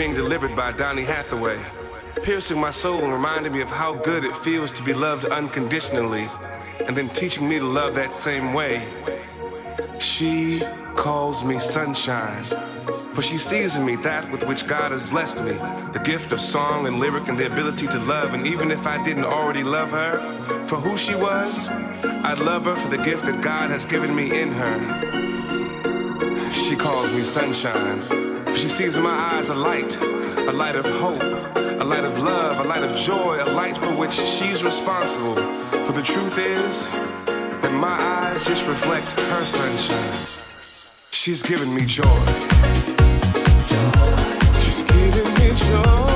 being delivered by Donny Hathaway, piercing my soul and reminding me of how good it feels to be loved unconditionally, and then teaching me to love that same way. She calls me sunshine, for she sees in me that with which God has blessed me the gift of song and lyric and the ability to love. And even if I didn't already love her for who she was, I'd love her for the gift that God has given me in her. She calls me sunshine, she sees in my eyes a light, a light of hope, a light of love, a light of joy, a light for which she's responsible. For the truth is that my eyes just reflect her sunshine. She's giving me joy. She's giving me joy.